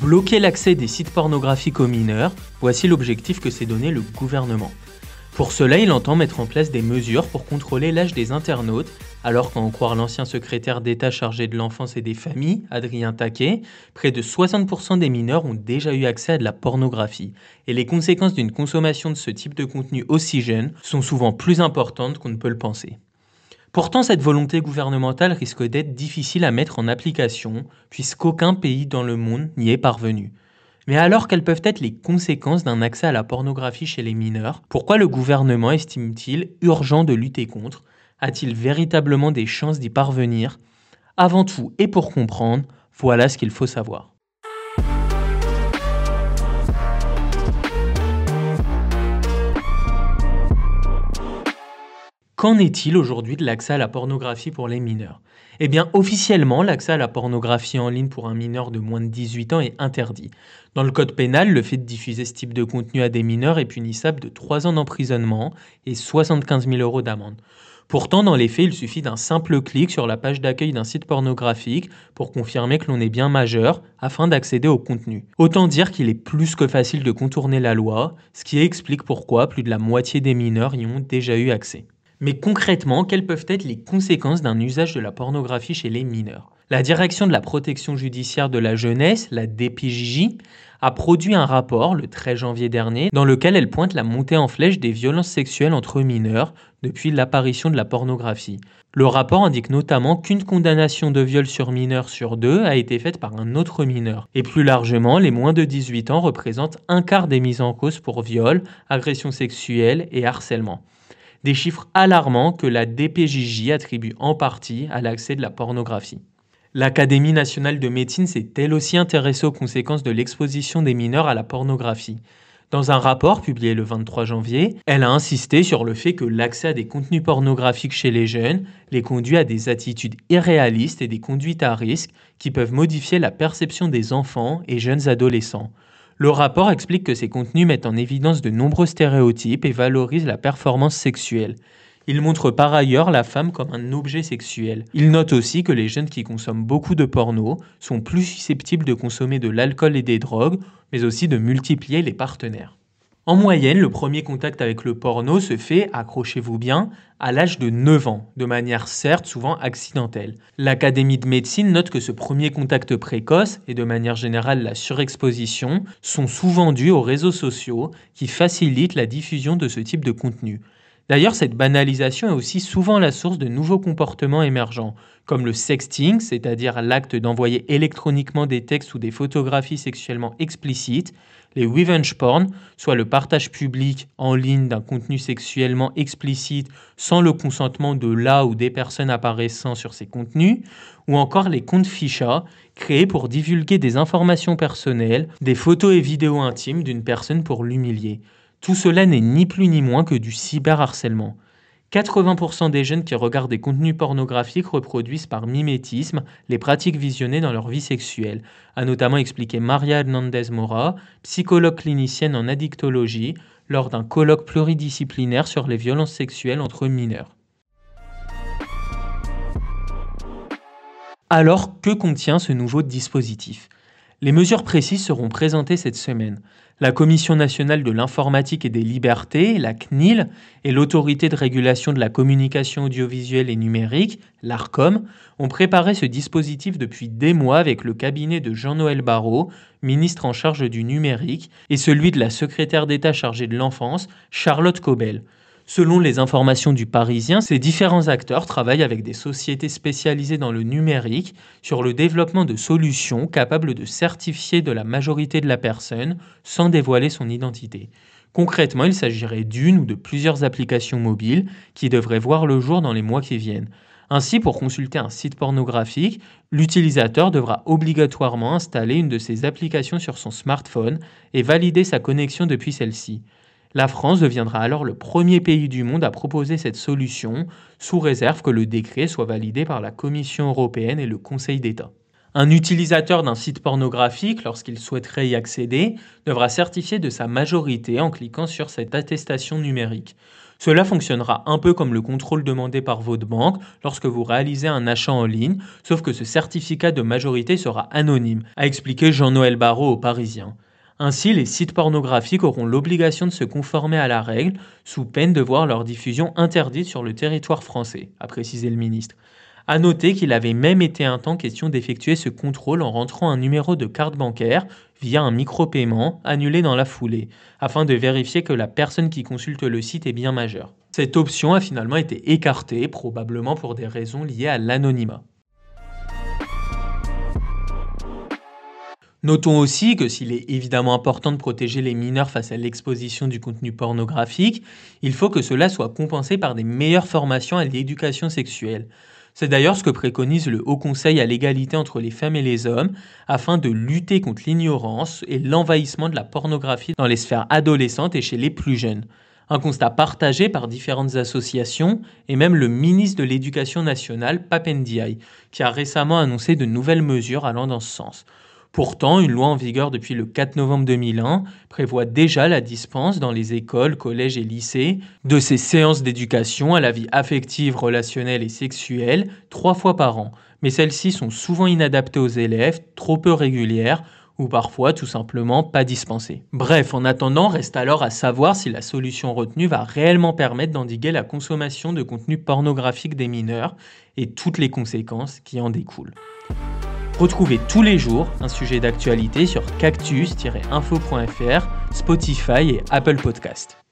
Bloquer l'accès des sites pornographiques aux mineurs, voici l'objectif que s'est donné le gouvernement. Pour cela, il entend mettre en place des mesures pour contrôler l'âge des internautes, alors qu'en croire l'ancien secrétaire d'État chargé de l'enfance et des familles, Adrien Taquet, près de 60% des mineurs ont déjà eu accès à de la pornographie, et les conséquences d'une consommation de ce type de contenu aussi jeune sont souvent plus importantes qu'on ne peut le penser. Pourtant, cette volonté gouvernementale risque d'être difficile à mettre en application, puisqu'aucun pays dans le monde n'y est parvenu. Mais alors, quelles peuvent être les conséquences d'un accès à la pornographie chez les mineurs? Pourquoi le gouvernement estime-t-il urgent de lutter contre? A-t-il véritablement des chances d'y parvenir? Avant tout et pour comprendre, voilà ce qu'il faut savoir. Qu'en est-il aujourd'hui de l'accès à la pornographie pour les mineurs? Eh bien, officiellement, l'accès à la pornographie en ligne pour un mineur de moins de 18 ans est interdit. Dans le code pénal, le fait de diffuser ce type de contenu à des mineurs est punissable de 3 ans d'emprisonnement et 75 000 euros d'amende. Pourtant, dans les faits, il suffit d'un simple clic sur la page d'accueil d'un site pornographique pour confirmer que l'on est bien majeur afin d'accéder au contenu. Autant dire qu'il est plus que facile de contourner la loi, ce qui explique pourquoi plus de la moitié des mineurs y ont déjà eu accès. Mais concrètement, quelles peuvent être les conséquences d'un usage de la pornographie chez les mineurs? La Direction de la protection judiciaire de la jeunesse, la DPJJ, a produit un rapport le 13 janvier dernier dans lequel elle pointe la montée en flèche des violences sexuelles entre mineurs depuis l'apparition de la pornographie. Le rapport indique notamment qu'une condamnation de viol sur mineur sur deux a été faite par un autre mineur. Et plus largement, les moins de 18 ans représentent un quart des mises en cause pour viol, agression sexuelle et harcèlement des chiffres alarmants que la DPJJ attribue en partie à l'accès de la pornographie. L'Académie nationale de médecine s'est elle aussi intéressée aux conséquences de l'exposition des mineurs à la pornographie. Dans un rapport publié le 23 janvier, elle a insisté sur le fait que l'accès à des contenus pornographiques chez les jeunes les conduit à des attitudes irréalistes et des conduites à risque qui peuvent modifier la perception des enfants et jeunes adolescents. Le rapport explique que ces contenus mettent en évidence de nombreux stéréotypes et valorisent la performance sexuelle. Il montre par ailleurs la femme comme un objet sexuel. Il note aussi que les jeunes qui consomment beaucoup de porno sont plus susceptibles de consommer de l'alcool et des drogues, mais aussi de multiplier les partenaires. En moyenne, le premier contact avec le porno se fait, accrochez-vous bien, à l'âge de 9 ans, de manière certes souvent accidentelle. L'Académie de médecine note que ce premier contact précoce, et de manière générale la surexposition, sont souvent dus aux réseaux sociaux qui facilitent la diffusion de ce type de contenu. D'ailleurs, cette banalisation est aussi souvent la source de nouveaux comportements émergents, comme le sexting, c'est-à-dire l'acte d'envoyer électroniquement des textes ou des photographies sexuellement explicites, les revenge porn, soit le partage public en ligne d'un contenu sexuellement explicite sans le consentement de la ou des personnes apparaissant sur ces contenus, ou encore les comptes ficha, créés pour divulguer des informations personnelles, des photos et vidéos intimes d'une personne pour l'humilier. Tout cela n'est ni plus ni moins que du cyberharcèlement. 80% des jeunes qui regardent des contenus pornographiques reproduisent par mimétisme les pratiques visionnées dans leur vie sexuelle, a notamment expliqué Maria Hernandez Mora, psychologue clinicienne en addictologie, lors d'un colloque pluridisciplinaire sur les violences sexuelles entre mineurs. Alors, que contient ce nouveau dispositif? Les mesures précises seront présentées cette semaine. La Commission nationale de l'informatique et des libertés, la CNIL, et l'Autorité de régulation de la communication audiovisuelle et numérique, l'ARCOM, ont préparé ce dispositif depuis des mois avec le cabinet de Jean-Noël Barrot, ministre en charge du numérique, et celui de la secrétaire d'État chargée de l'enfance, Charlotte Cobel. Selon les informations du Parisien, ces différents acteurs travaillent avec des sociétés spécialisées dans le numérique sur le développement de solutions capables de certifier de la majorité de la personne sans dévoiler son identité. Concrètement, il s'agirait d'une ou de plusieurs applications mobiles qui devraient voir le jour dans les mois qui viennent. Ainsi, pour consulter un site pornographique, l'utilisateur devra obligatoirement installer une de ces applications sur son smartphone et valider sa connexion depuis celle-ci. La France deviendra alors le premier pays du monde à proposer cette solution, sous réserve que le décret soit validé par la Commission européenne et le Conseil d'État. Un utilisateur d'un site pornographique, lorsqu'il souhaiterait y accéder, devra certifier de sa majorité en cliquant sur cette attestation numérique. Cela fonctionnera un peu comme le contrôle demandé par votre banque lorsque vous réalisez un achat en ligne, sauf que ce certificat de majorité sera anonyme, a expliqué Jean-Noël Barrot aux Parisiens. Ainsi, les sites pornographiques auront l'obligation de se conformer à la règle, sous peine de voir leur diffusion interdite sur le territoire français, a précisé le ministre. À noter qu'il avait même été un temps question d'effectuer ce contrôle en rentrant un numéro de carte bancaire via un micro-paiement annulé dans la foulée, afin de vérifier que la personne qui consulte le site est bien majeure. Cette option a finalement été écartée, probablement pour des raisons liées à l'anonymat. Notons aussi que s'il est évidemment important de protéger les mineurs face à l'exposition du contenu pornographique, il faut que cela soit compensé par des meilleures formations à l'éducation sexuelle. C'est d'ailleurs ce que préconise le Haut Conseil à l'égalité entre les femmes et les hommes, afin de lutter contre l'ignorance et l'envahissement de la pornographie dans les sphères adolescentes et chez les plus jeunes. Un constat partagé par différentes associations et même le ministre de l'Éducation nationale, Papendiaï, qui a récemment annoncé de nouvelles mesures allant dans ce sens. Pourtant, une loi en vigueur depuis le 4 novembre 2001 prévoit déjà la dispense dans les écoles, collèges et lycées de ces séances d'éducation à la vie affective, relationnelle et sexuelle trois fois par an. Mais celles-ci sont souvent inadaptées aux élèves, trop peu régulières ou parfois tout simplement pas dispensées. Bref, en attendant, reste alors à savoir si la solution retenue va réellement permettre d'endiguer la consommation de contenu pornographique des mineurs et toutes les conséquences qui en découlent. Retrouvez tous les jours un sujet d'actualité sur cactus-info.fr, Spotify et Apple Podcast.